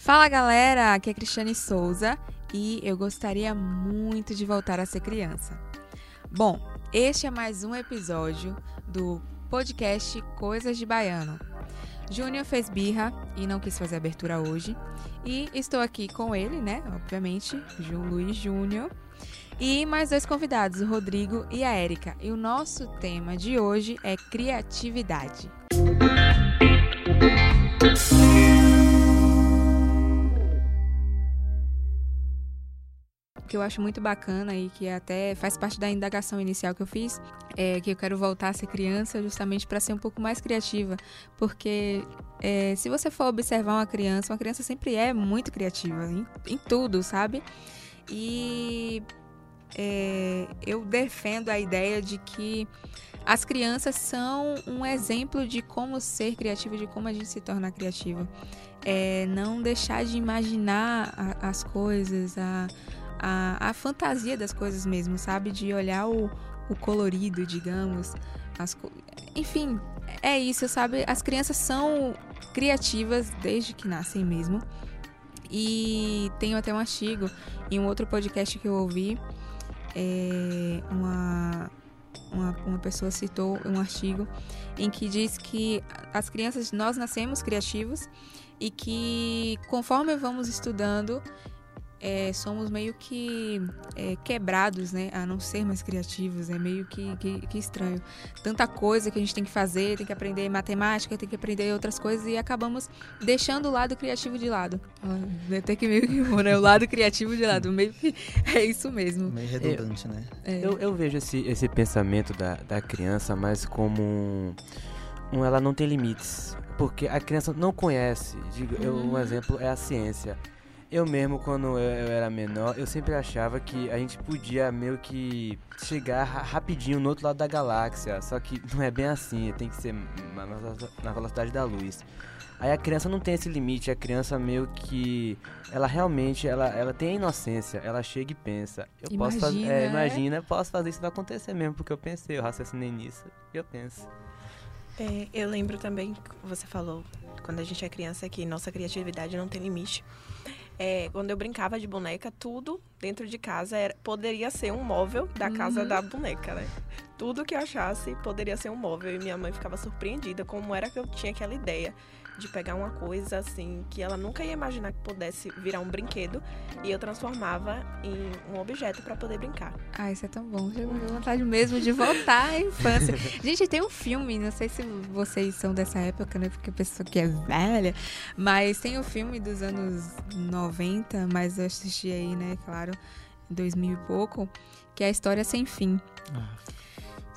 Fala galera, aqui é Cristiane Souza e eu gostaria muito de voltar a ser criança. Bom, este é mais um episódio do podcast Coisas de Baiano. Júnior fez birra e não quis fazer abertura hoje. E estou aqui com ele, né? Obviamente, João Luiz Júnior. E mais dois convidados, o Rodrigo e a Érica. E o nosso tema de hoje é criatividade. Que eu acho muito bacana e que até faz parte da indagação inicial que eu fiz, é que eu quero voltar a ser criança justamente para ser um pouco mais criativa, porque é, se você for observar uma criança, uma criança sempre é muito criativa em, em tudo, sabe? E é, eu defendo a ideia de que as crianças são um exemplo de como ser criativo, de como a gente se torna criativa. É, não deixar de imaginar a, as coisas, a, a, a fantasia das coisas mesmo, sabe? De olhar o, o colorido, digamos. As, enfim, é isso, sabe? As crianças são criativas desde que nascem mesmo. E tenho até um artigo em um outro podcast que eu ouvi. É, uma, uma, uma pessoa citou um artigo em que diz que as crianças, nós nascemos criativos e que conforme vamos estudando é, somos meio que é, quebrados, né? A não ser mais criativos. É meio que, que, que, estranho. Tanta coisa que a gente tem que fazer, tem que aprender matemática, tem que aprender outras coisas e acabamos deixando o lado criativo de lado. Até que meio que né? o lado criativo de lado. Meio que é isso mesmo. Meio redundante, eu, né? É. Eu, eu vejo esse, esse pensamento da, da criança mais como um, um. Ela não tem limites. Porque a criança não conhece. Digo, eu, um hum. exemplo é a ciência eu mesmo, quando eu, era menor, eu sempre achava que a gente podia meio que chegar rapidinho no outro lado da galáxia. Só que não é bem assim, tem que ser na velocidade da luz. Aí a criança não tem esse limite, a criança meio que ela realmente ela, ela tem a inocência, ela chega e pensa, eu imagina, posso fazer, é, imagina, posso fazer isso vai acontecer mesmo, porque eu pensei, eu raciocinei nisso, e eu penso. É, eu lembro também que você falou quando a gente é criança que nossa criatividade não tem limite é, quando eu brincava de boneca, tudo dentro de casa era, poderia ser um móvel da casa uhum. da boneca, né? Tudo que eu achasse poderia ser um móvel. E minha mãe ficava surpreendida como era que eu tinha aquela ideia de pegar uma coisa assim que ela nunca ia imaginar que pudesse virar um brinquedo e eu transformava em um objeto para poder brincar. Ah, isso é tão bom. Eu tenho vontade mesmo de voltar à infância. Gente, tem um filme, não sei se vocês são dessa época, né? Porque a pessoa que é velha, mas tem o um filme dos anos 90, mas eu assisti aí, né, claro, em 2000 e pouco, que é a História Sem Fim. Ah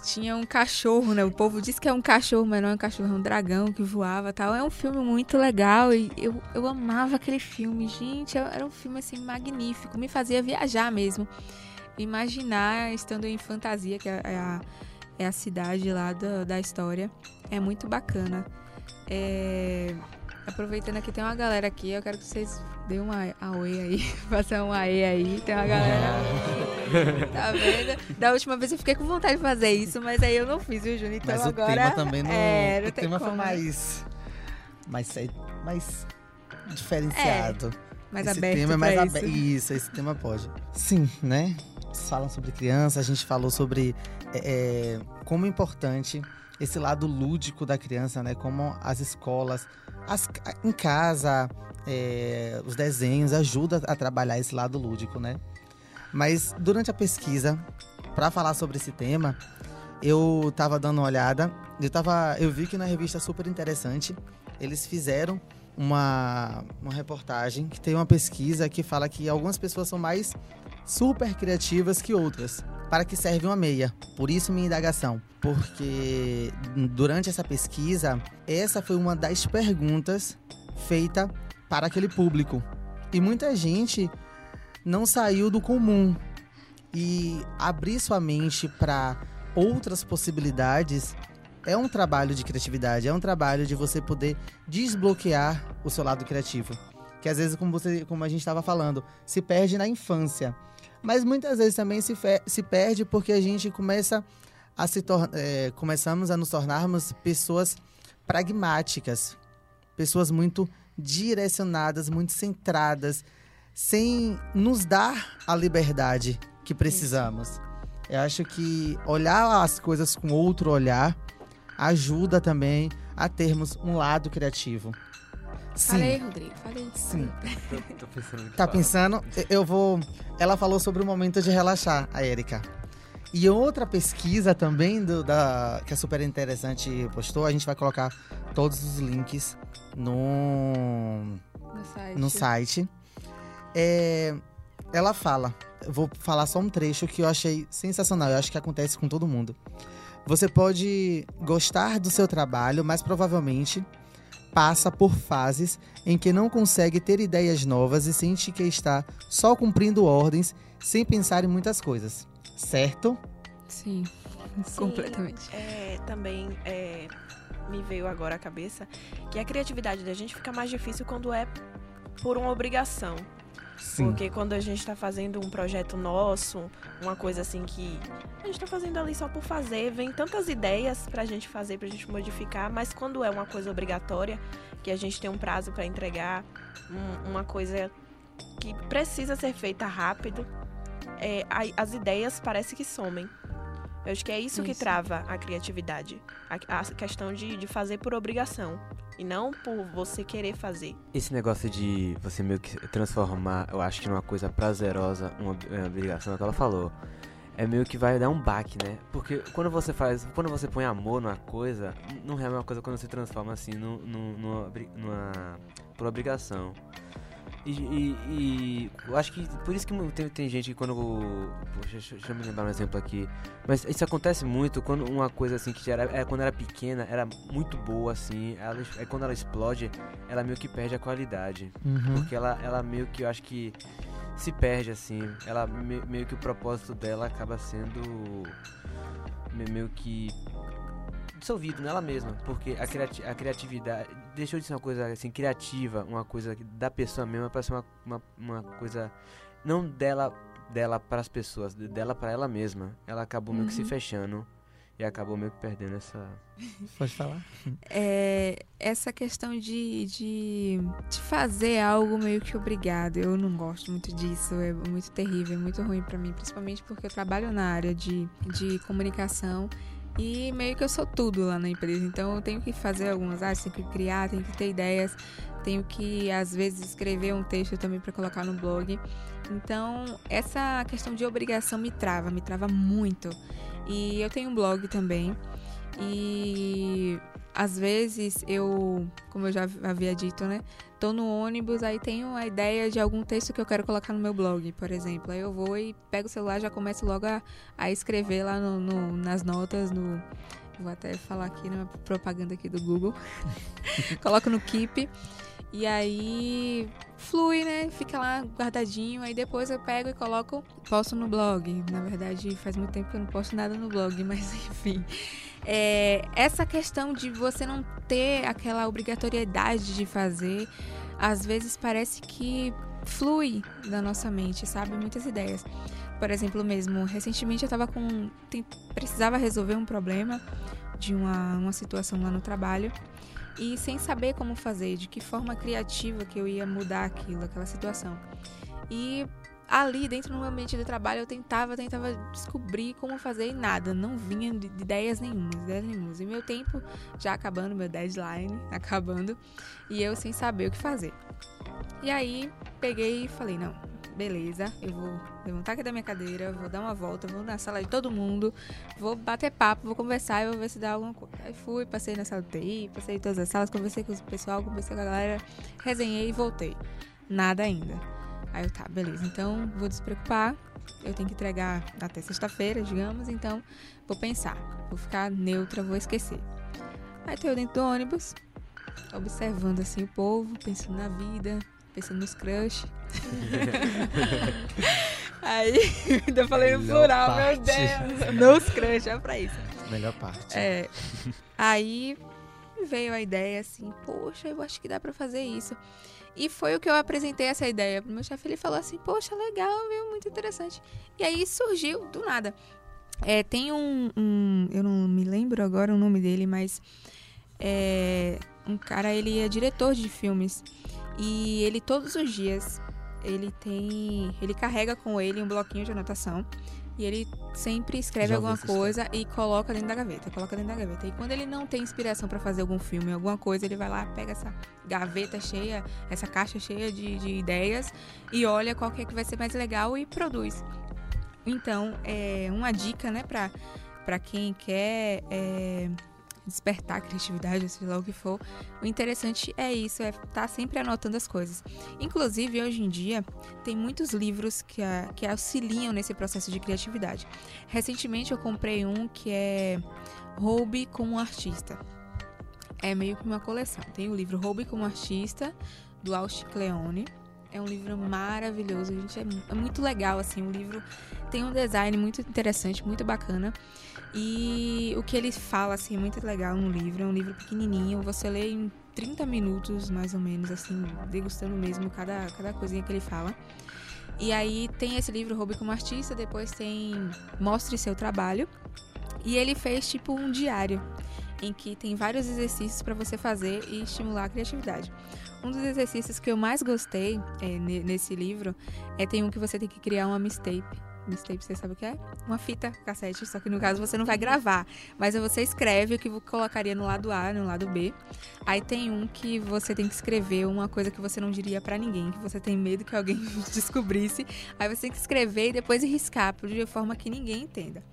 tinha um cachorro, né? O povo diz que é um cachorro, mas não é um cachorro, é um dragão que voava tal. É um filme muito legal e eu, eu amava aquele filme, gente. Era um filme, assim, magnífico. Me fazia viajar mesmo. Imaginar estando em fantasia, que é a, é a cidade lá da, da história. É muito bacana. É... Aproveitando que tem uma galera aqui, eu quero que vocês dê uma aoi aí, faça um aê aí, tem uma galera. tá vendo? Da última vez eu fiquei com vontade de fazer isso, mas aí eu não fiz, viu, Júnior? Então mas agora. O tema também não. É, não o tema como. foi mais. Mais, mais diferenciado. É, mais esse aberto. Tema é mais aberto. Isso. isso, esse tema pode. Sim, né? Falam sobre criança, a gente falou sobre é, é, como é importante esse lado lúdico da criança, né? Como as escolas, as, em casa, é, os desenhos ajudam a trabalhar esse lado lúdico, né? Mas durante a pesquisa, para falar sobre esse tema, eu estava dando uma olhada, eu, tava, eu vi que na revista super interessante, eles fizeram uma, uma reportagem que tem uma pesquisa que fala que algumas pessoas são mais super criativas que outras. Para que serve uma meia? Por isso minha indagação. Porque durante essa pesquisa, essa foi uma das perguntas feita para aquele público. E muita gente não saiu do comum. E abrir sua mente para outras possibilidades é um trabalho de criatividade, é um trabalho de você poder desbloquear o seu lado criativo. Que às vezes, como, você, como a gente estava falando, se perde na infância. Mas muitas vezes também se, se perde porque a gente começa a se é, começamos a nos tornarmos pessoas pragmáticas, pessoas muito direcionadas, muito centradas, sem nos dar a liberdade que precisamos. Eu acho que olhar as coisas com outro olhar ajuda também a termos um lado criativo. Sim. Falei, Rodrigo, falei. Sim. Tô, tô pensando Tá pensando? Eu vou. Ela falou sobre o momento de relaxar, a Erika. E outra pesquisa também do, da, que é super interessante postou, a gente vai colocar todos os links no, No site. no site. É, ela fala, eu vou falar só um trecho que eu achei sensacional, eu acho que acontece com todo mundo. Você pode gostar do seu trabalho, mas provavelmente passa por fases em que não consegue ter ideias novas e sente que está só cumprindo ordens sem pensar em muitas coisas. Certo? Sim, Sim, completamente. é, também é, me veio agora à cabeça que a criatividade da gente fica mais difícil quando é por uma obrigação. Sim. Porque quando a gente está fazendo um projeto nosso, uma coisa assim que a gente está fazendo ali só por fazer, vem tantas ideias pra gente fazer, pra gente modificar, mas quando é uma coisa obrigatória, que a gente tem um prazo para entregar, um- uma coisa que precisa ser feita rápido, é, a- as ideias parece que somem. Eu acho que é isso, que Isso. trava a criatividade. A, a questão de, de fazer por obrigação. E não por você querer fazer. Esse negócio de você meio que transformar, eu acho que numa coisa prazerosa, uma uma obrigação, é o que ela falou. É meio que vai dar um baque, né? Porque quando você faz, quando você põe amor numa coisa, não é a mesma coisa quando você transforma assim num- num- numa, numa por obrigação. E, e- e eu acho que por isso que tem, tem gente que quando. Poxa, deixa, deixa eu me lembrar um exemplo aqui. Mas isso acontece muito quando uma coisa assim que já era, é, quando era pequena era muito boa assim. Ela, é quando ela explode, ela meio que perde a qualidade. Uhum. Porque ela, ela meio que eu acho que se perde assim. Ela me- meio que o propósito dela acaba sendo me- meio que dissolvido nela mesma. Porque a, criati a criatividade deixou de ser uma coisa assim criativa, uma coisa da pessoa mesma para ser uma, uma, uma coisa não dela dela para as pessoas, dela para ela mesma. Ela acabou meio que se Uhum. fechando e acabou meio que perdendo essa Pode falar? É, essa questão de, de, de fazer algo meio que obrigado, eu não gosto muito disso, é muito terrível, é muito ruim pra mim, principalmente porque eu trabalho na área de, de comunicação e meio que eu sou tudo lá na empresa, então eu tenho que fazer algumas artes, tenho que criar, tenho que ter ideias, tenho que às vezes escrever um texto também pra colocar no blog. Então, essa questão de obrigação me trava, me trava muito. E eu tenho um blog também. E às vezes eu, como eu já havia dito, né? Tô no ônibus, aí tenho a ideia de algum texto que eu quero colocar no meu blog, por exemplo. Aí eu vou e pego o celular, já começo logo a, a escrever lá no, no- nas notas, no. Vou até falar aqui na propaganda aqui do Google. Coloco no Keep. E aí flui, né? Fica lá guardadinho. Aí depois eu pego e coloco, posto no blog. Na verdade, faz muito tempo que eu não posto nada no blog, mas enfim. É, essa questão de você não ter aquela obrigatoriedade de fazer, às vezes parece que flui da nossa mente, sabe? Muitas ideias. Por exemplo, mesmo, recentemente eu tava com. tem- precisava resolver um problema de uma, uma situação lá no trabalho e sem saber como fazer, de que forma criativa que eu ia mudar aquilo, aquela situação. E ali dentro do meu ambiente de trabalho eu tentava, tentava descobrir como fazer e nada, não vinha de de ideias nenhumas, ideias nenhumas. E meu tempo já acabando, meu deadline acabando, e eu sem saber o que fazer. E aí peguei e falei, não, beleza, eu vou levantar aqui da minha cadeira, vou dar uma volta, vou na sala de todo mundo, vou bater papo, vou conversar e vou ver se dá alguma coisa. Aí fui, passei na sala do TI, passei em todas as salas, conversei com o pessoal, conversei com a galera, resenhei e voltei. Nada ainda. Aí eu, tá, beleza, então vou despreocupar, eu tenho que entregar até sexta-feira, digamos, então vou pensar, vou ficar neutra, vou esquecer. Aí tô eu dentro do ônibus, observando assim o povo, pensando na vida, pensando nos crush. Aí, ainda falei no plural, meu parte. Deus, nos crush, olha pra isso. Melhor parte. É, aí veio a ideia assim, poxa, eu acho que dá pra fazer isso. E foi o que eu apresentei essa ideia pro meu chefe. Ele falou assim, poxa, legal, viu? Muito interessante. E aí surgiu do nada. É, tem um, um- Eu não me lembro agora o nome dele, mas. É, um cara, ele é diretor de filmes. E ele todos os dias ele tem, ele carrega com ele um bloquinho de anotação e ele sempre escreve Já alguma coisa e coloca dentro da gaveta, coloca dentro da gaveta. E quando ele não tem inspiração pra fazer algum filme, alguma coisa, ele vai lá, pega essa gaveta cheia, essa caixa cheia de, de ideias e olha qual que é que vai ser mais legal e produz. Então, é uma dica, né, pra, pra quem quer é, despertar a criatividade, seja lá o que for. O interessante é isso, é estar sempre anotando as coisas. Inclusive, hoje em dia, tem muitos livros que, que auxiliam nesse processo de criatividade. Recentemente eu comprei um que é Roube como Artista. É meio que uma coleção. Tem o livro Roube como Artista, do Austin Kleone. É um livro maravilhoso, gente. É, é muito legal, assim. O livro tem um design muito interessante, muito bacana. E o que ele fala, assim, é muito legal no livro. É um livro pequenininho. Você lê em 30 minutos, mais ou menos, assim, degustando mesmo cada, cada coisinha que ele fala. E aí tem esse livro Roube como Artista, depois tem Mostre Seu Trabalho. E ele fez tipo um diário, em que tem vários exercícios para você fazer e estimular a criatividade. Um dos exercícios que eu mais gostei é, ne- nesse livro é tem um que você tem que criar uma mixtape. Mixtape, você sabe o que é? Uma fita cassete, só que no caso você não vai gravar, mas você escreve o que colocaria no lado A, no lado B. Aí tem um que você tem que escrever uma coisa que você não diria pra ninguém, que você tem medo que alguém descobrisse. Aí você tem que escrever e depois riscar de forma que ninguém entenda.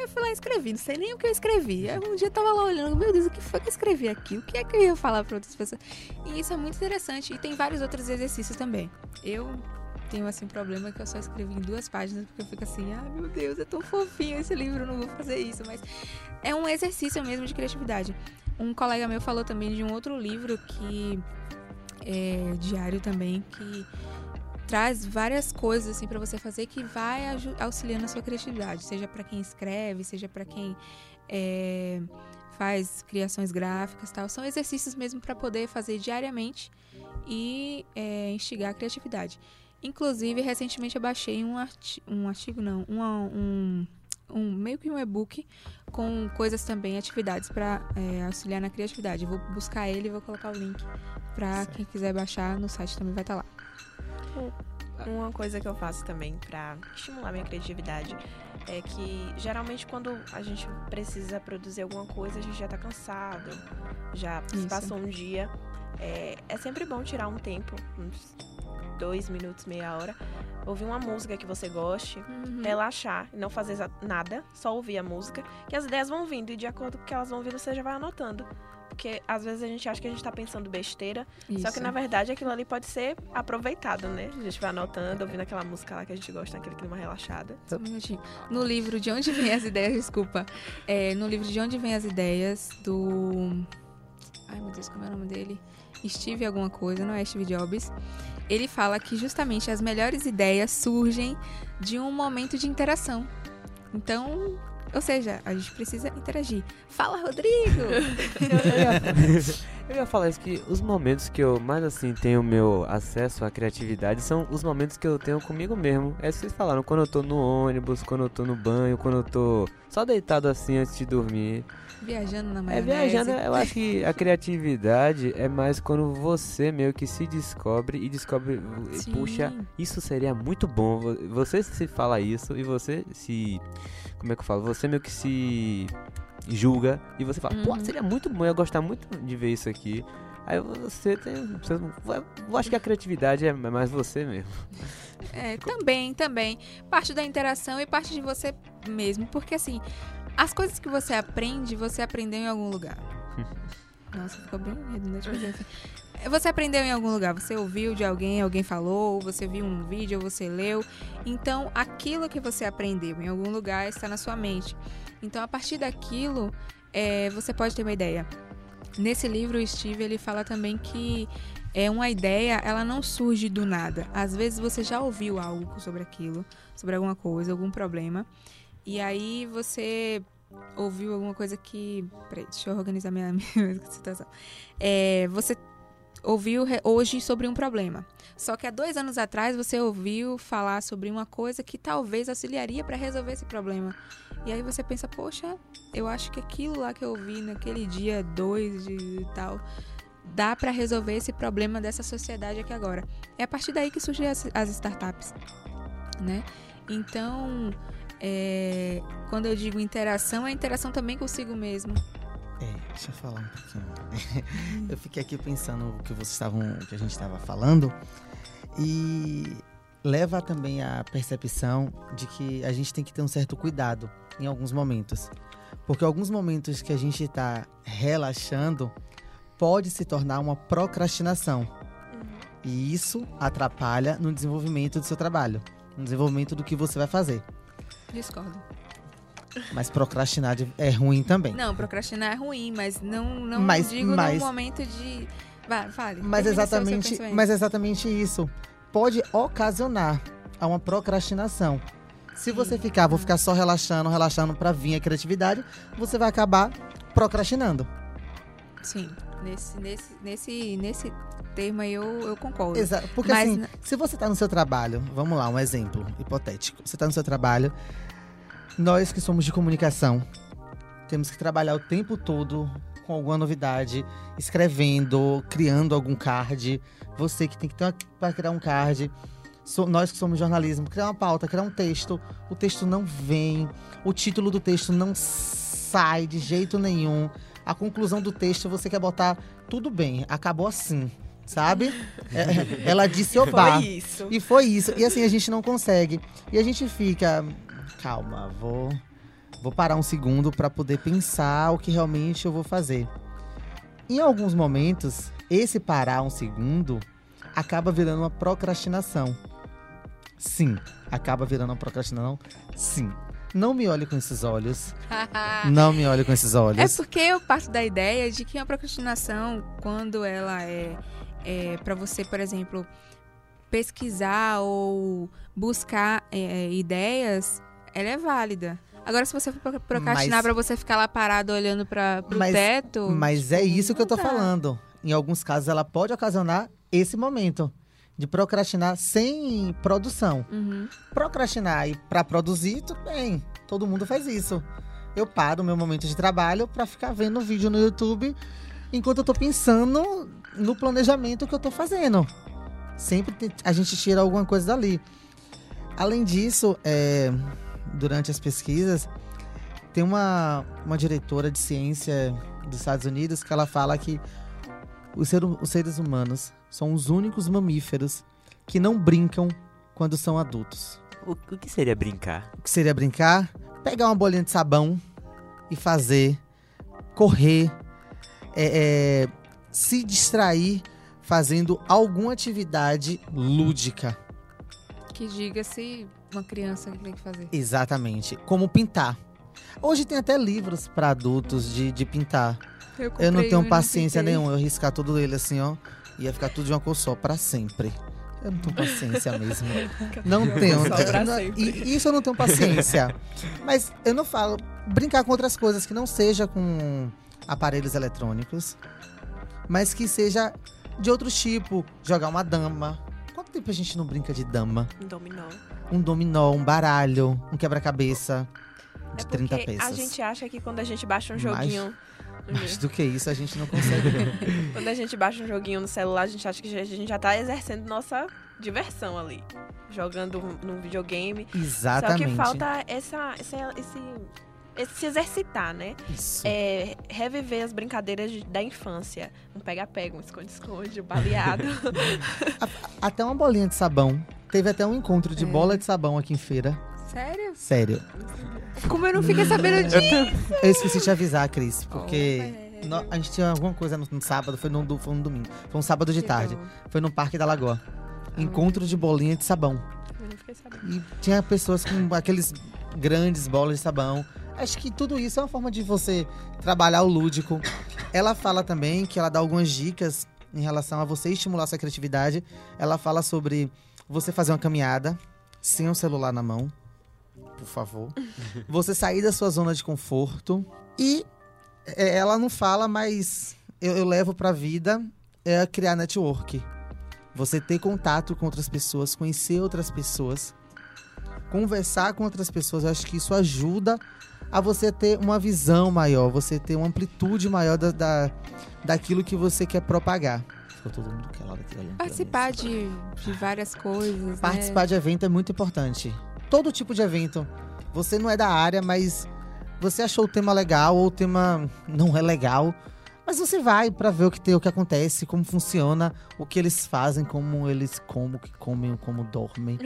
Eu fui lá e escrevi, não sei nem o que eu escrevi. Aí um dia eu tava lá olhando, meu Deus, o que foi que eu escrevi aqui? O que é que eu ia falar pra outras pessoas? E isso é muito interessante. E tem vários outros exercícios também. Eu tenho assim um problema que eu só escrevi em duas páginas, porque eu fico assim, ah, meu Deus, é tão fofinho esse livro, não vou fazer isso. Mas é um exercício mesmo de criatividade. Um colega meu falou também de um outro livro que é diário também, que traz várias coisas assim para você fazer que vai auxiliando a sua criatividade, seja para quem escreve, seja para quem é, faz criações gráficas, tal. São exercícios mesmo para poder fazer diariamente e é, instigar a criatividade. Inclusive, recentemente eu baixei um, arti um artigo, não, uma- um, um meio que um e-book com coisas também, atividades para auxiliar na criatividade. Vou buscar ele e vou colocar o link para quem quiser baixar no site também vai estar lá. Uma coisa que eu faço também pra estimular minha criatividade é que geralmente quando a gente precisa produzir alguma coisa, a gente já tá cansado, já Isso. passou um dia. É, é sempre bom tirar um tempo, dois minutos, meia hora, ouvir uma música que você goste, Uhum. relaxar e não fazer nada, só ouvir a música, que as ideias vão vindo e de acordo com o que elas vão vindo, você já vai anotando. Porque às vezes a gente acha que a gente tá pensando besteira, só que Isso. na verdade aquilo ali pode ser aproveitado, né? A gente vai anotando, ouvindo aquela música lá que a gente gosta, naquele clima relaxado. Só um minutinho. No livro De Onde Vêm as Ideias, desculpa. É, no livro De Onde Vêm as Ideias, do. Ai meu Deus, como é o nome dele? Steve alguma coisa, não é Steve Jobs. Ele fala que justamente as melhores ideias surgem de um momento de interação. Então, ou seja, a gente precisa interagir. Fala, Rodrigo! Eu ia falar isso que os momentos que eu mais assim tenho meu acesso à criatividade são os momentos que eu tenho comigo mesmo. É isso que vocês falaram, quando eu tô no ônibus, quando eu tô no banho, quando eu tô só deitado assim antes de dormir. Viajando na É maionese. viajando, eu acho que a criatividade é mais quando você meio que se descobre e descobre, Sim. puxa, isso seria muito bom. Vo- Você se fala isso e você se. Como é que eu falo? Você meio que se julga e você fala, pô, Uhum. seria muito bom, eu ia gostar muito de ver isso aqui. Aí você tem. você- eu acho que a criatividade é mais você mesmo. É, também, também. Parte da interação e parte de você mesmo. Porque assim, as coisas que você aprende, você aprendeu em algum lugar. Nossa, ficou bem redundante, mas enfim. Você aprendeu em algum lugar, você ouviu de alguém, alguém falou, você viu um vídeo, você leu. Então, aquilo que você aprendeu em algum lugar está na sua mente. Então, a partir daquilo, é, você pode ter uma ideia. Nesse livro, o Steve ele fala também que é uma ideia, ela não surge do nada. Às vezes você já ouviu algo sobre aquilo, sobre alguma coisa, algum problema, e aí você ouviu alguma coisa que. Peraí, deixa eu organizar minha, minha situação. É, você ouviu hoje sobre um problema. Só que há dois anos atrás você ouviu falar sobre uma coisa que talvez auxiliaria para resolver esse problema. E aí você pensa, poxa, eu acho que aquilo lá que eu ouvi naquele dia 2 de tal dá para resolver esse problema dessa sociedade aqui agora. É a partir daí que surgem as, as startups, né? Então, é, quando eu digo interação, é interação também consigo mesmo. É, deixa eu falar um pouquinho. eu fiquei aqui pensando o que vocês estavam, que a gente estava falando e leva também à percepção de que a gente tem que ter um certo cuidado em alguns momentos. Porque alguns momentos que a gente está relaxando pode se tornar uma procrastinação. E isso atrapalha no desenvolvimento do seu trabalho, no desenvolvimento do que você vai fazer. Discordo. Mas procrastinar é ruim também. Não, procrastinar é ruim, mas não, não mas, digo mas, no momento de. Vai, fale. Mas exatamente, mas exatamente isso. Pode ocasionar a uma procrastinação. Se você ficar, vou ficar só relaxando, relaxando para vir a criatividade, você vai acabar procrastinando. Sim, nesse, nesse, nesse, nesse termo aí eu, eu concordo. Exato, porque Mas... assim, se você tá no seu trabalho, vamos lá, um exemplo hipotético. Você tá no seu trabalho, nós que somos de comunicação, temos que trabalhar o tempo todo com alguma novidade, escrevendo, criando algum card. Você que tem que ter para criar um card. So, nós que somos jornalismo, criar uma pauta, criar um texto, o texto não vem, o título do texto não sai de jeito nenhum. A conclusão do texto você quer botar tudo bem, acabou assim sabe? É, ela disse oba. Foi isso. E foi isso. E assim, a gente não consegue. E a gente fica, calma, vou vou parar um segundo para poder pensar o que realmente eu vou fazer. Em alguns momentos, esse parar um segundo acaba virando uma procrastinação. Sim, acaba virando uma procrastinação. Sim. Não me olhe com esses olhos. não me olhe com esses olhos. É porque eu parto da ideia de que a procrastinação, quando ela é, é para você, por exemplo, pesquisar ou buscar é, ideias, ela é válida. Agora, se você for procrastinar para você ficar lá parado olhando para o teto. Mas é isso que eu tô dá. falando. Em alguns casos, ela pode ocasionar esse momento de procrastinar sem produção. Uhum. Procrastinar e para produzir, tudo bem. Todo mundo faz isso. Eu paro o meu momento de trabalho para ficar vendo vídeo no YouTube enquanto eu tô pensando no planejamento que eu tô fazendo. Sempre a gente tira alguma coisa dali. Além disso, é, durante as pesquisas, tem uma, uma diretora de ciência dos Estados Unidos que ela fala que os, ser, os seres humanos são os únicos mamíferos que não brincam quando são adultos. O, o que seria brincar? O que seria brincar? Pegar uma bolinha de sabão e fazer, correr, é, é, se distrair fazendo alguma atividade lúdica. Que diga-se uma criança que tem que fazer. Exatamente. Como pintar. Hoje tem até livros para adultos de, de pintar. Eu, eu não tenho paciência nenhuma. Eu riscar tudo ele assim, ó. Ia ficar tudo de uma cor só, pra sempre. Eu não tenho paciência mesmo. Não tenho. e isso eu não tenho paciência. Mas eu não falo. Brincar com outras coisas que não seja com aparelhos eletrônicos, mas que seja de outro tipo. Jogar uma dama. Quanto tempo a gente não brinca de dama? Um dominó. Um dominó, um baralho, um quebra-cabeça de é 30 peças. A gente acha que quando a gente baixa um joguinho. Mais, mais do que isso, a gente não consegue. quando a gente baixa um joguinho no celular, a gente acha que a gente já tá exercendo nossa diversão ali. Jogando num videogame. Exatamente. Só que falta essa, essa, esse se exercitar, né? Isso. É, reviver as brincadeiras da infância. Um pega-pega, um esconde-esconde, um baleado. até uma bolinha de sabão. Teve até um encontro de é. bola de sabão aqui em feira. Sério? Sério. Como eu não fiquei sabendo disso? Eu esqueci de te avisar, Cris, porque oh, no, a gente tinha alguma coisa no, no sábado, foi no, foi domingo. Foi um sábado de tarde. Foi no Parque da Lagoa. Encontro de bolinha de sabão. Eu não fiquei sabendo. E tinha pessoas com aqueles grandes bolas de sabão. Acho que tudo isso é uma forma de você trabalhar o lúdico. Ela fala também que ela dá algumas dicas em relação a você estimular sua criatividade. Ela fala sobre você fazer uma caminhada sem o um celular na mão, por favor. Você sair da sua zona de conforto. E é, ela não fala, mas eu, eu levo pra vida é criar network. Você ter contato com outras pessoas, conhecer outras pessoas, conversar com outras pessoas. Eu acho que isso ajuda a você ter uma visão maior, você ter uma amplitude maior da, da, daquilo que você quer propagar. Ficou todo mundo calado aqui olhando Participar de, de várias coisas. Participar né? de evento é muito importante. Todo tipo de evento. Você não é da área, mas você achou o tema legal ou o tema não é legal. Mas você vai pra ver o que tem, o que acontece, como funciona, o que eles fazem, como eles como que comem, como dormem,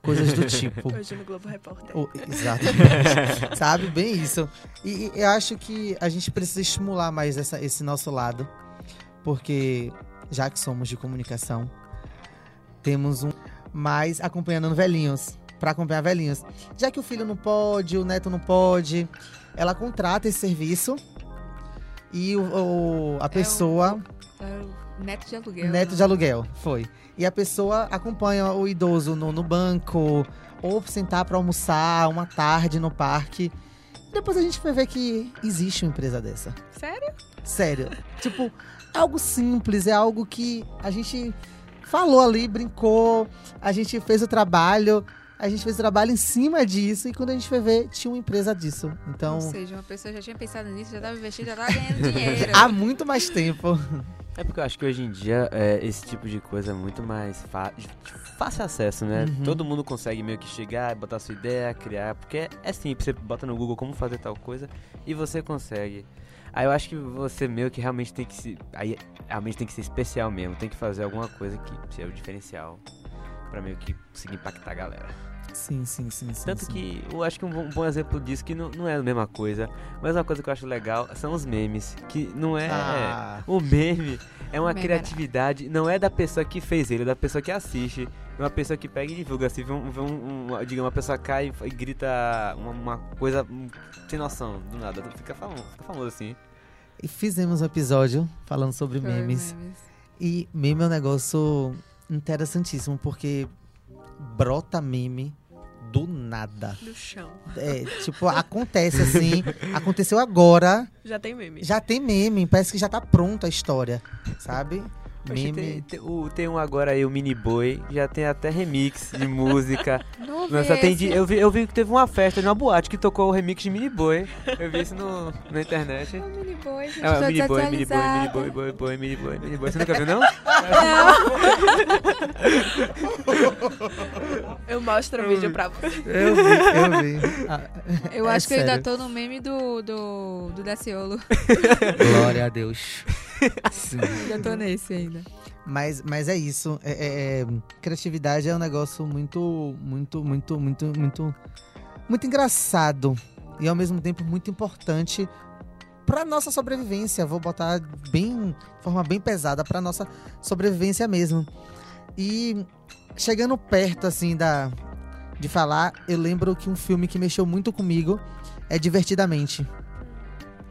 coisas do tipo. Hoje no Globo Repórter. Oh, exatamente. Sabe? Bem isso. E, e eu acho que a gente precisa estimular mais essa- esse nosso lado. Porque, já que somos de comunicação, temos um mais acompanhando velhinhos. Pra acompanhar velhinhos. Já que o filho não pode, o neto não pode, ela contrata esse serviço. E o, o- a pessoa. É o neto de aluguel. Neto né? de aluguel, foi. E a pessoa acompanha o idoso no, no banco, ou sentar pra almoçar uma tarde no parque. Depois a gente vai ver que existe uma empresa dessa. Sério? Sério. tipo, é algo simples, é algo que a gente falou ali, brincou, a gente fez o trabalho, a gente fez trabalho em cima disso, e quando a gente foi ver, tinha uma empresa disso. Então, Ou seja, uma pessoa já tinha pensado nisso, já estava investindo, já estava ganhando dinheiro. há muito mais tempo. É porque eu acho que hoje em dia é, esse tipo de coisa é muito mais fácil acesso, né? Uhum. Todo mundo consegue meio que chegar, botar sua ideia, criar, porque é simples, você bota no Google como fazer tal coisa e você consegue. Aí eu acho que você meio que realmente tem que se. Aí realmente tem que ser especial mesmo, tem que fazer alguma coisa que seja o diferencial pra meio que conseguir impactar a galera. Sim, sim, sim, sim. Tanto sim. que eu acho que um bom, um bom exemplo disso, que não, não é a mesma coisa, mas uma coisa que eu acho legal são os memes, que não é. Ah. O meme é uma Meme é criatividade, não é da pessoa que fez ele, é da pessoa que assiste. É uma pessoa que pega e divulga. Se vê, um, vê um, uma, diga, uma pessoa cai e, grita uma, uma coisa hum, sem noção, do nada, fica famoso, fica famoso assim. E fizemos um episódio falando sobre Foi memes. E meme é um negócio interessantíssimo, porque brota meme do nada. No chão. É, tipo, acontece assim, aconteceu agora, Já tem meme. já tem meme, parece que já tá pronta a história, sabe? Meme. tem, tem, o- tem um agora aí, o Mini Boy, já tem até remix de música. Não Nossa, tem de- eu, vi, eu vi que teve uma festa numa boate que tocou o remix de Mini Boy. Eu vi isso no, na internet. É o mini boy, gente. É, Mini Boy, Mini Boy, Mini. Boy, Boy, Boy, Mini Boy, Mini Boy. Você nunca viu, não? Eu mostro o vídeo pra você. Eu vi, eu vi. Ah, Eu é acho que eu ainda sério. tô no meme do, do, do Daciolo. Glória a Deus. Sim. ainda tô nesse ainda. Mas, mas é isso. É, é- é- criatividade é um negócio muito, muito, muito, muito, muito, muito engraçado e ao mesmo tempo muito importante para nossa sobrevivência. Vou botar bem, de forma bem pesada para nossa sobrevivência mesmo. E chegando perto assim da de falar, eu lembro que um filme que mexeu muito comigo é Divertidamente.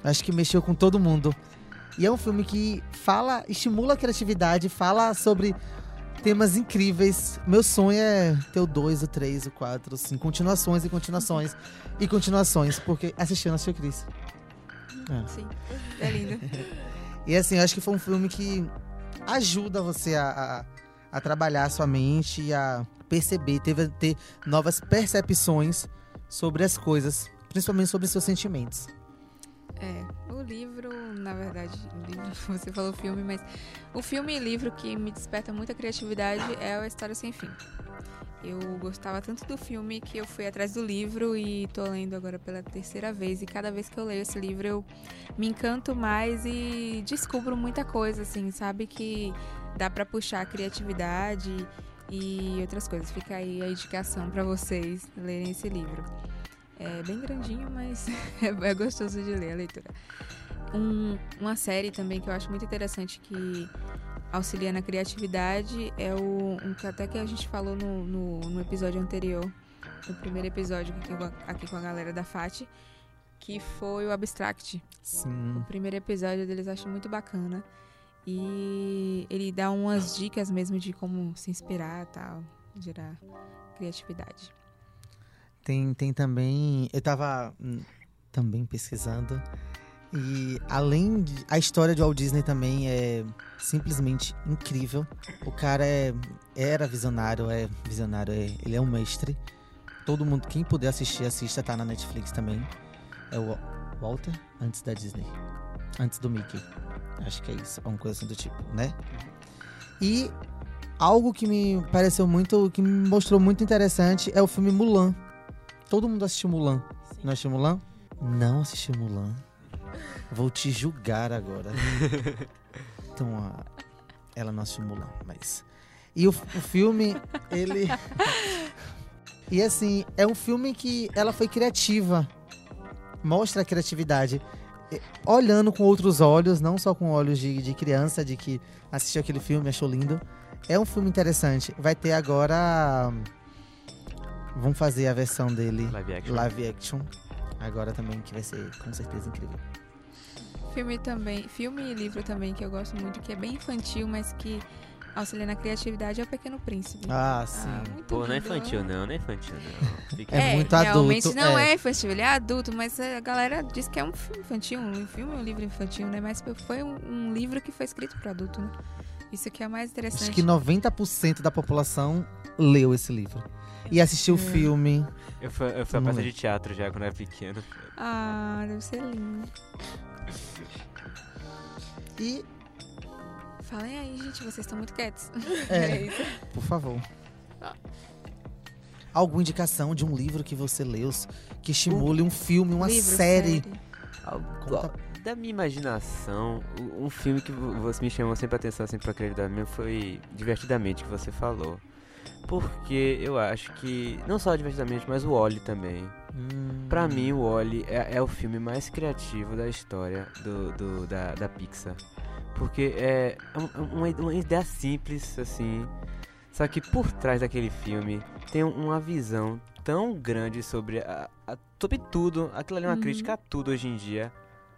Acho que mexeu com todo mundo. E é um filme que fala, estimula a criatividade, fala sobre temas incríveis. Meu sonho é ter o 2, o 3, o 4, o 5, continuações e continuações e continuações, porque assistindo assistiu Cris. Sim, é lindo. E assim, eu acho que foi um filme que ajuda você a, a, a trabalhar a sua mente e a perceber, teve, ter novas percepções sobre as coisas, principalmente sobre seus sentimentos. É, o livro, na verdade, livro, você falou filme, mas o filme e livro que me desperta muita criatividade é a História Sem Fim. Eu gostava tanto do filme que eu fui atrás do livro e tô lendo agora pela terceira vez. E cada vez que eu leio esse livro, eu me encanto mais e descubro muita coisa, assim, sabe? Que dá pra puxar a criatividade e outras coisas. Fica aí a indicação pra vocês lerem esse livro. É bem grandinho, mas é gostoso de ler a leitura. Um- uma série também que eu acho muito interessante que auxilia na criatividade é o um que até que a gente falou no, no, no episódio anterior, no primeiro episódio aqui, com a- aqui com a galera da FAT, que foi o Abstract. Sim. O primeiro episódio deles acho muito bacana. E ele dá umas dicas mesmo de como se inspirar e tal, gerar criatividade. Tem, tem também. Eu tava hum, também pesquisando. E além de. A história de Walt Disney também é simplesmente incrível. O cara é, era visionário, é visionário, é- ele é um mestre. Todo mundo, quem puder assistir, assista, tá na Netflix também. É o Walter antes da Disney. Antes do Mickey. Acho que é isso. Alguma coisa assim do tipo, né? E algo que me pareceu muito, que me mostrou muito interessante é o filme Mulan. Todo mundo assistiu Mulan. Sim. Não assistiu Mulan? Não assistiu Mulan. Vou te julgar agora. Então, a- ela não assistiu Mulan, mas. E o, o filme, ele. e assim, é um filme que ela foi criativa. Mostra a criatividade. Olhando com outros olhos, não só com olhos de, de criança, de que assistiu aquele filme, achou lindo. É um filme interessante. Vai ter agora. Vamos fazer a versão dele Live action. live action. Agora também, que vai ser com certeza incrível. Filme também, filme e livro também que eu gosto muito, que é bem infantil, mas que auxilia na criatividade é o Pequeno Príncipe. Ah, sim. muito Pô, não é lindo. infantil não, não é infantil não. Fica- É muito realmente adulto, não é. é. infantil, ele é adulto, mas a galera diz que é um filme infantil, um filme, um livro infantil, né? Mas foi um, um livro que foi escrito para adulto, né? Isso que é mais interessante. Acho que 90% da população leu esse livro. E assistiu o É. filme. Eu fui, eu fui a peça é. de teatro já quando era pequeno. Ah, deve ser lindo. E, Falem aí, gente, vocês estão muito quietos. é, por favor. Alguma indicação de um livro que você leu que estimule um filme, uma Livro, série? Conta- Da minha imaginação, o- um filme que vo- você me chamou sempre a atenção assim, pra criatividade mesmo foi Divertidamente, que você falou. Porque eu acho que, não só Divertidamente, mas o Oli também. Hum, Pra mim, o Oli é, é o filme mais criativo da história do, do- da, da Pixar. Porque é um- uma, uma ideia simples, assim. Só que por trás daquele filme tem um- uma visão tão grande sobre, a, a- sobre tudo. Aquilo ali é uma Uhum. crítica a tudo hoje em dia.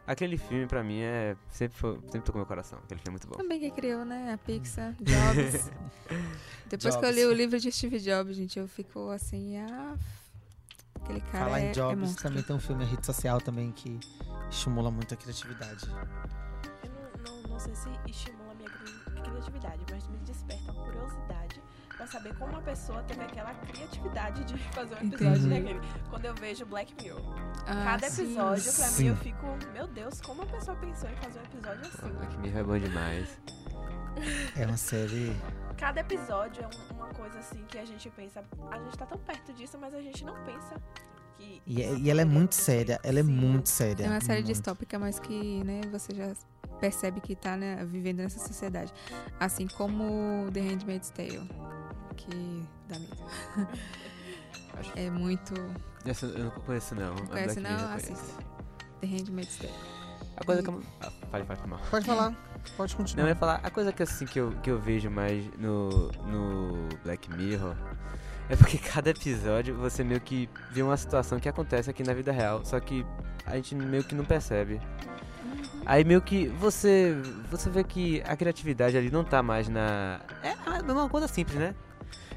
Aquele filme, pra mim, é sempre, foi, sempre tocou meu coração. Aquele filme é muito bom. Também quem criou, né? A Pixar, Jobs. Depois que eu Jobs. li o livro de Steve Jobs, gente, eu fico assim, ah, aquele cara Falar é, em é Jobs, monstro. também tem um filme Rede Social também que estimula muito a criatividade. Eu não, não, não sei se estimula a minha cri- criatividade, mas me desperta a curiosidade pra saber como a pessoa teve aquela criatividade de fazer um episódio Entendi. daquele. Quando eu vejo Black Mirror, Ah, cada sim. episódio, pra Sim. mim, eu fico, meu Deus, como a pessoa pensou em fazer um episódio Pô, assim? Black Mirror é bom demais. É uma série. Cada episódio é um- uma coisa assim que a gente pensa, a gente tá tão perto disso, mas a gente não pensa que. E, é- e ela é muito séria. Ela é Sim. muito séria. É uma série muito. distópica, mas que, né, você já percebe que tá né, vivendo nessa sociedade. Assim como The Handmaid's Tale, que dá medo. Acho- É muito... Essa eu não conheço, não. A conhece, não? Assista. The Handmaid's Tale. A coisa que eu... Ah, pode, pode, mal. Pode falar. Pode Não, continuar. eu ia falar, a coisa que assim que eu, que eu vejo mais no, no Black Mirror é porque cada episódio você meio que vê uma situação que acontece aqui na vida real, só que a gente meio que não percebe. Aí meio que você você vê que a criatividade ali não tá mais na. É é uma coisa simples, né?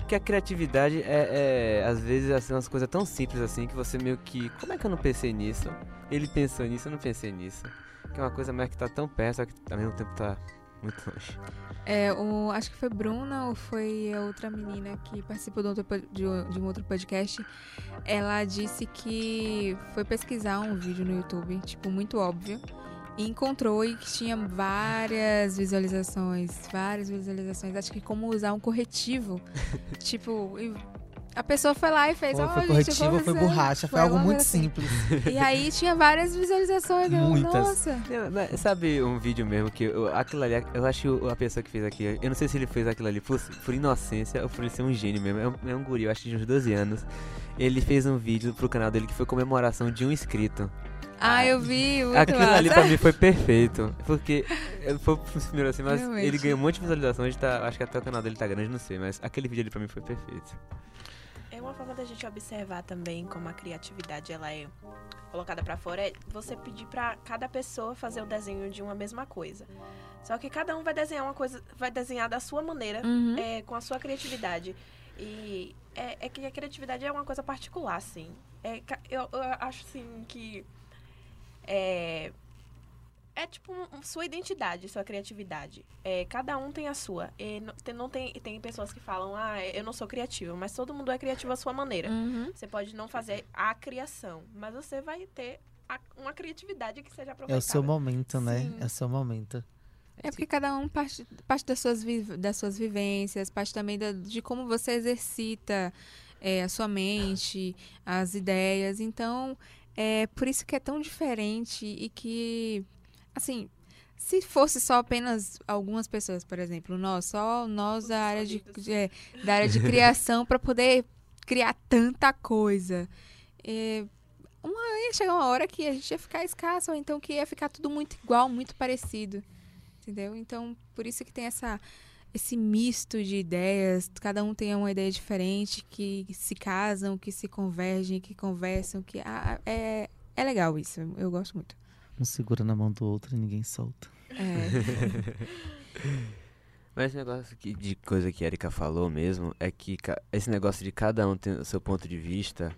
Que a criatividade é, é às vezes assim, umas coisas tão simples assim que você meio que. Como é que eu não pensei nisso? Ele pensou nisso, eu não pensei nisso. Que é uma coisa mais que tá tão perto, só que ao mesmo tempo tá muito longe. É, o, acho que foi Bruna ou foi a outra menina que participou de, outro de um outro podcast. Ela disse que foi pesquisar um vídeo no YouTube, tipo, muito óbvio. E encontrou e que tinha várias visualizações, várias visualizações. Acho que como usar um corretivo. tipo, a pessoa foi lá e fez. Foi, "Ó, foi gente, corretivo, foi fazer." borracha, foi, Foi algo muito assim. simples. E aí tinha várias visualizações. Eu, Muitas. Nossa. Não, mas sabe um vídeo mesmo que eu, aquilo ali, eu acho a pessoa que fez aquilo, eu não sei se ele fez aquilo ali por, por inocência ou por ele ser um gênio mesmo. É um, é um guri, eu acho que de uns 12 anos. Ele fez um vídeo pro canal dele que foi comemoração de um inscrito. Ah, eu vi. Muito Aquilo ali massa. pra mim foi perfeito. Porque foi primeiro assim, mas Realmente. ele ganhou um monte de visualizações. Tá, acho que até o canal dele tá grande, não sei. Mas aquele vídeo ali pra mim foi perfeito. É uma forma da gente observar também como a criatividade ela é colocada pra fora. É você pedir pra cada pessoa fazer o desenho de uma mesma coisa. Só que cada um vai desenhar uma coisa, vai desenhar da sua maneira, Uhum. é, com a sua criatividade. E é, é que a criatividade é uma coisa particular, assim. É, eu, eu acho assim que é, é tipo um- sua identidade, sua criatividade. É, cada um tem a sua. E não, tem, não tem, tem pessoas que falam, ah, eu não sou criativo, mas todo mundo é criativo à sua maneira. Uhum. Você pode não fazer a criação, mas você vai ter a- uma criatividade que seja É aproveitada. o seu momento, né? Sim. É o seu momento. É porque cada um parte, parte das, suas vi- das suas vivências, parte também da- de como você exercita é, a sua mente, as ideias. Então, é por isso que é tão diferente e que, assim, se fosse só apenas algumas pessoas, por exemplo, nós, só nós da área de, é, da área de criação para poder criar tanta coisa. É, uma, ia chegar uma hora que a gente ia ficar escasso, ou então que ia ficar tudo muito igual, muito parecido. Entendeu? Então, por isso que tem essa esse misto de ideias, cada um tem uma ideia diferente, que se casam, que se convergem, que conversam, que ah, é, é legal isso, eu gosto muito. Um segura na mão do outro e ninguém solta. É, Mas esse negócio que- de coisa que a Erika falou mesmo é que esse negócio de cada um ter o seu ponto de vista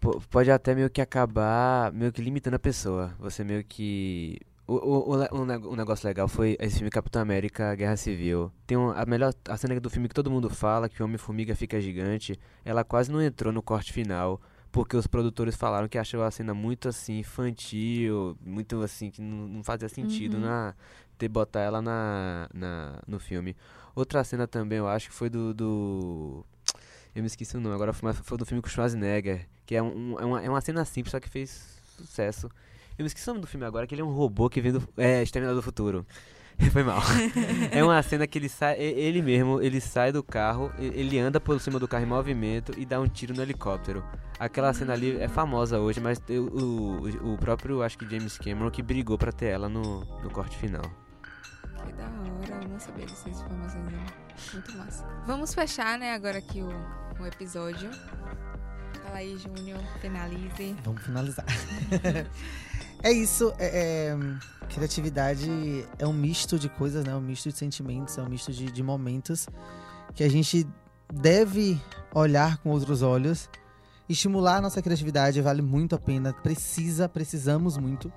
po- pode até meio que acabar meio que limitando a pessoa. Você meio que. O, o, o, um um negócio legal foi esse filme Capitão América Guerra Civil. Tem um, a melhor a cena do filme que todo mundo fala, que o Homem-Formiga fica gigante. Ela quase não entrou no corte final. Porque os produtores falaram que achou a cena muito assim, infantil, muito assim, que não, não fazia sentido Uhum. na, ter botar ela na, na, no filme. Outra cena também, eu acho que foi do. do eu me esqueci o nome, agora foi, foi do filme com o Schwarzenegger. Que é, um, é, uma, é uma cena simples, só que fez sucesso. Eu me esqueci o nome do filme agora, que ele é um robô que vem do. É, Exterminador do Futuro. Foi mal. é uma cena que ele sai. Ele mesmo, ele sai do carro, ele anda por cima do carro em movimento e dá um tiro no helicóptero. Aquela cena ali é famosa hoje, mas eu- o, o próprio, acho que James Cameron, que brigou pra ter ela no, no corte final. que da hora, eu não sabia dessas informações. Muito massa. Vamos fechar, né, agora aqui o, o episódio. Fala aí, Júnior, finalize. Vamos finalizar. é isso. é- é, criatividade é um misto de coisas, né? Um misto de sentimentos, é um misto de, de momentos que a gente deve olhar com outros olhos. Estimular a nossa criatividade vale muito a pena. Precisa, precisamos muito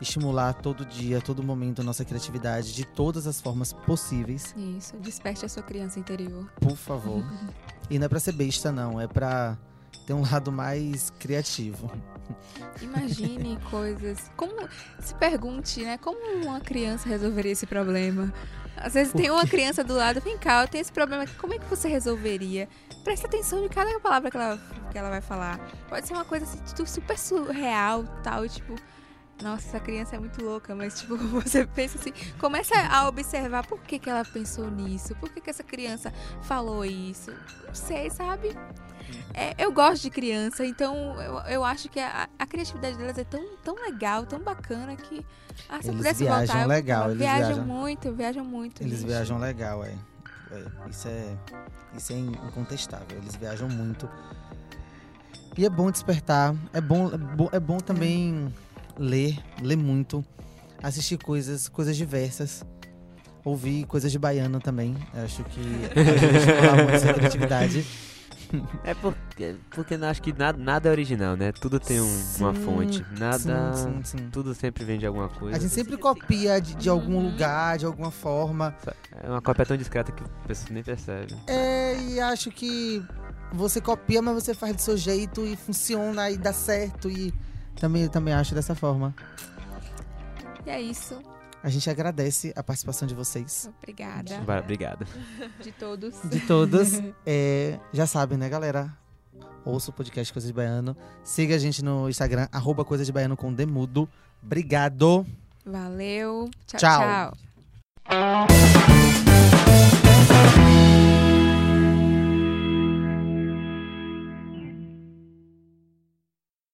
estimular todo dia, todo momento a nossa criatividade de todas as formas possíveis. Isso, desperte a sua criança interior. Por favor. E não é pra ser besta, não. É pra ter um lado mais criativo. Imagine coisas. Como. Se pergunte, né? Como uma criança resolveria esse problema? Às vezes tem uma criança do lado, vem cá, eu tenho esse problema aqui, como é que você resolveria? Presta atenção de cada palavra que ela, que ela vai falar. Pode ser uma coisa assim, super surreal tal, tipo. Nossa, essa criança é muito louca, mas tipo, você pensa assim, começa a observar por que, que ela pensou nisso, por que, que essa criança falou isso. Não sei, sabe? É, eu gosto de criança, então eu, eu acho que a, a criatividade delas é tão, tão legal, tão bacana que. Ah, se eu Eles pudesse viajam voltar, eu legal, voltava. eles viajam, viajam. muito, viajam muito. Eles gente. viajam legal, é. É, Isso é. Isso é incontestável. Eles viajam muito. E é bom despertar. É bom, é bom, é bom também ler, ler muito, assistir coisas, coisas diversas. Ouvir coisas de baiano também. Acho que ajuda muito essa criatividade. É porque, porque acho que nada, nada é original, né? Tudo tem um- uma Sim, fonte. Nada. Sim, sim, sim. Tudo sempre vem de alguma coisa. A gente sempre copia de, de algum lugar, de alguma forma. É uma cópia tão discreta que a pessoa nem percebe. É, e acho que você copia, mas você faz do seu jeito e funciona e dá certo. E também, também acho dessa forma. E é isso. A gente agradece a participação de vocês, Obrigada. Vai, Obrigado. De todos. de todos. É, já sabem, né, galera? Ouça o podcast Coisa de Baiano. Siga a gente no Instagram, arroba Coisa de Baiano com Demudo. Obrigado. Valeu. Tchau. tchau.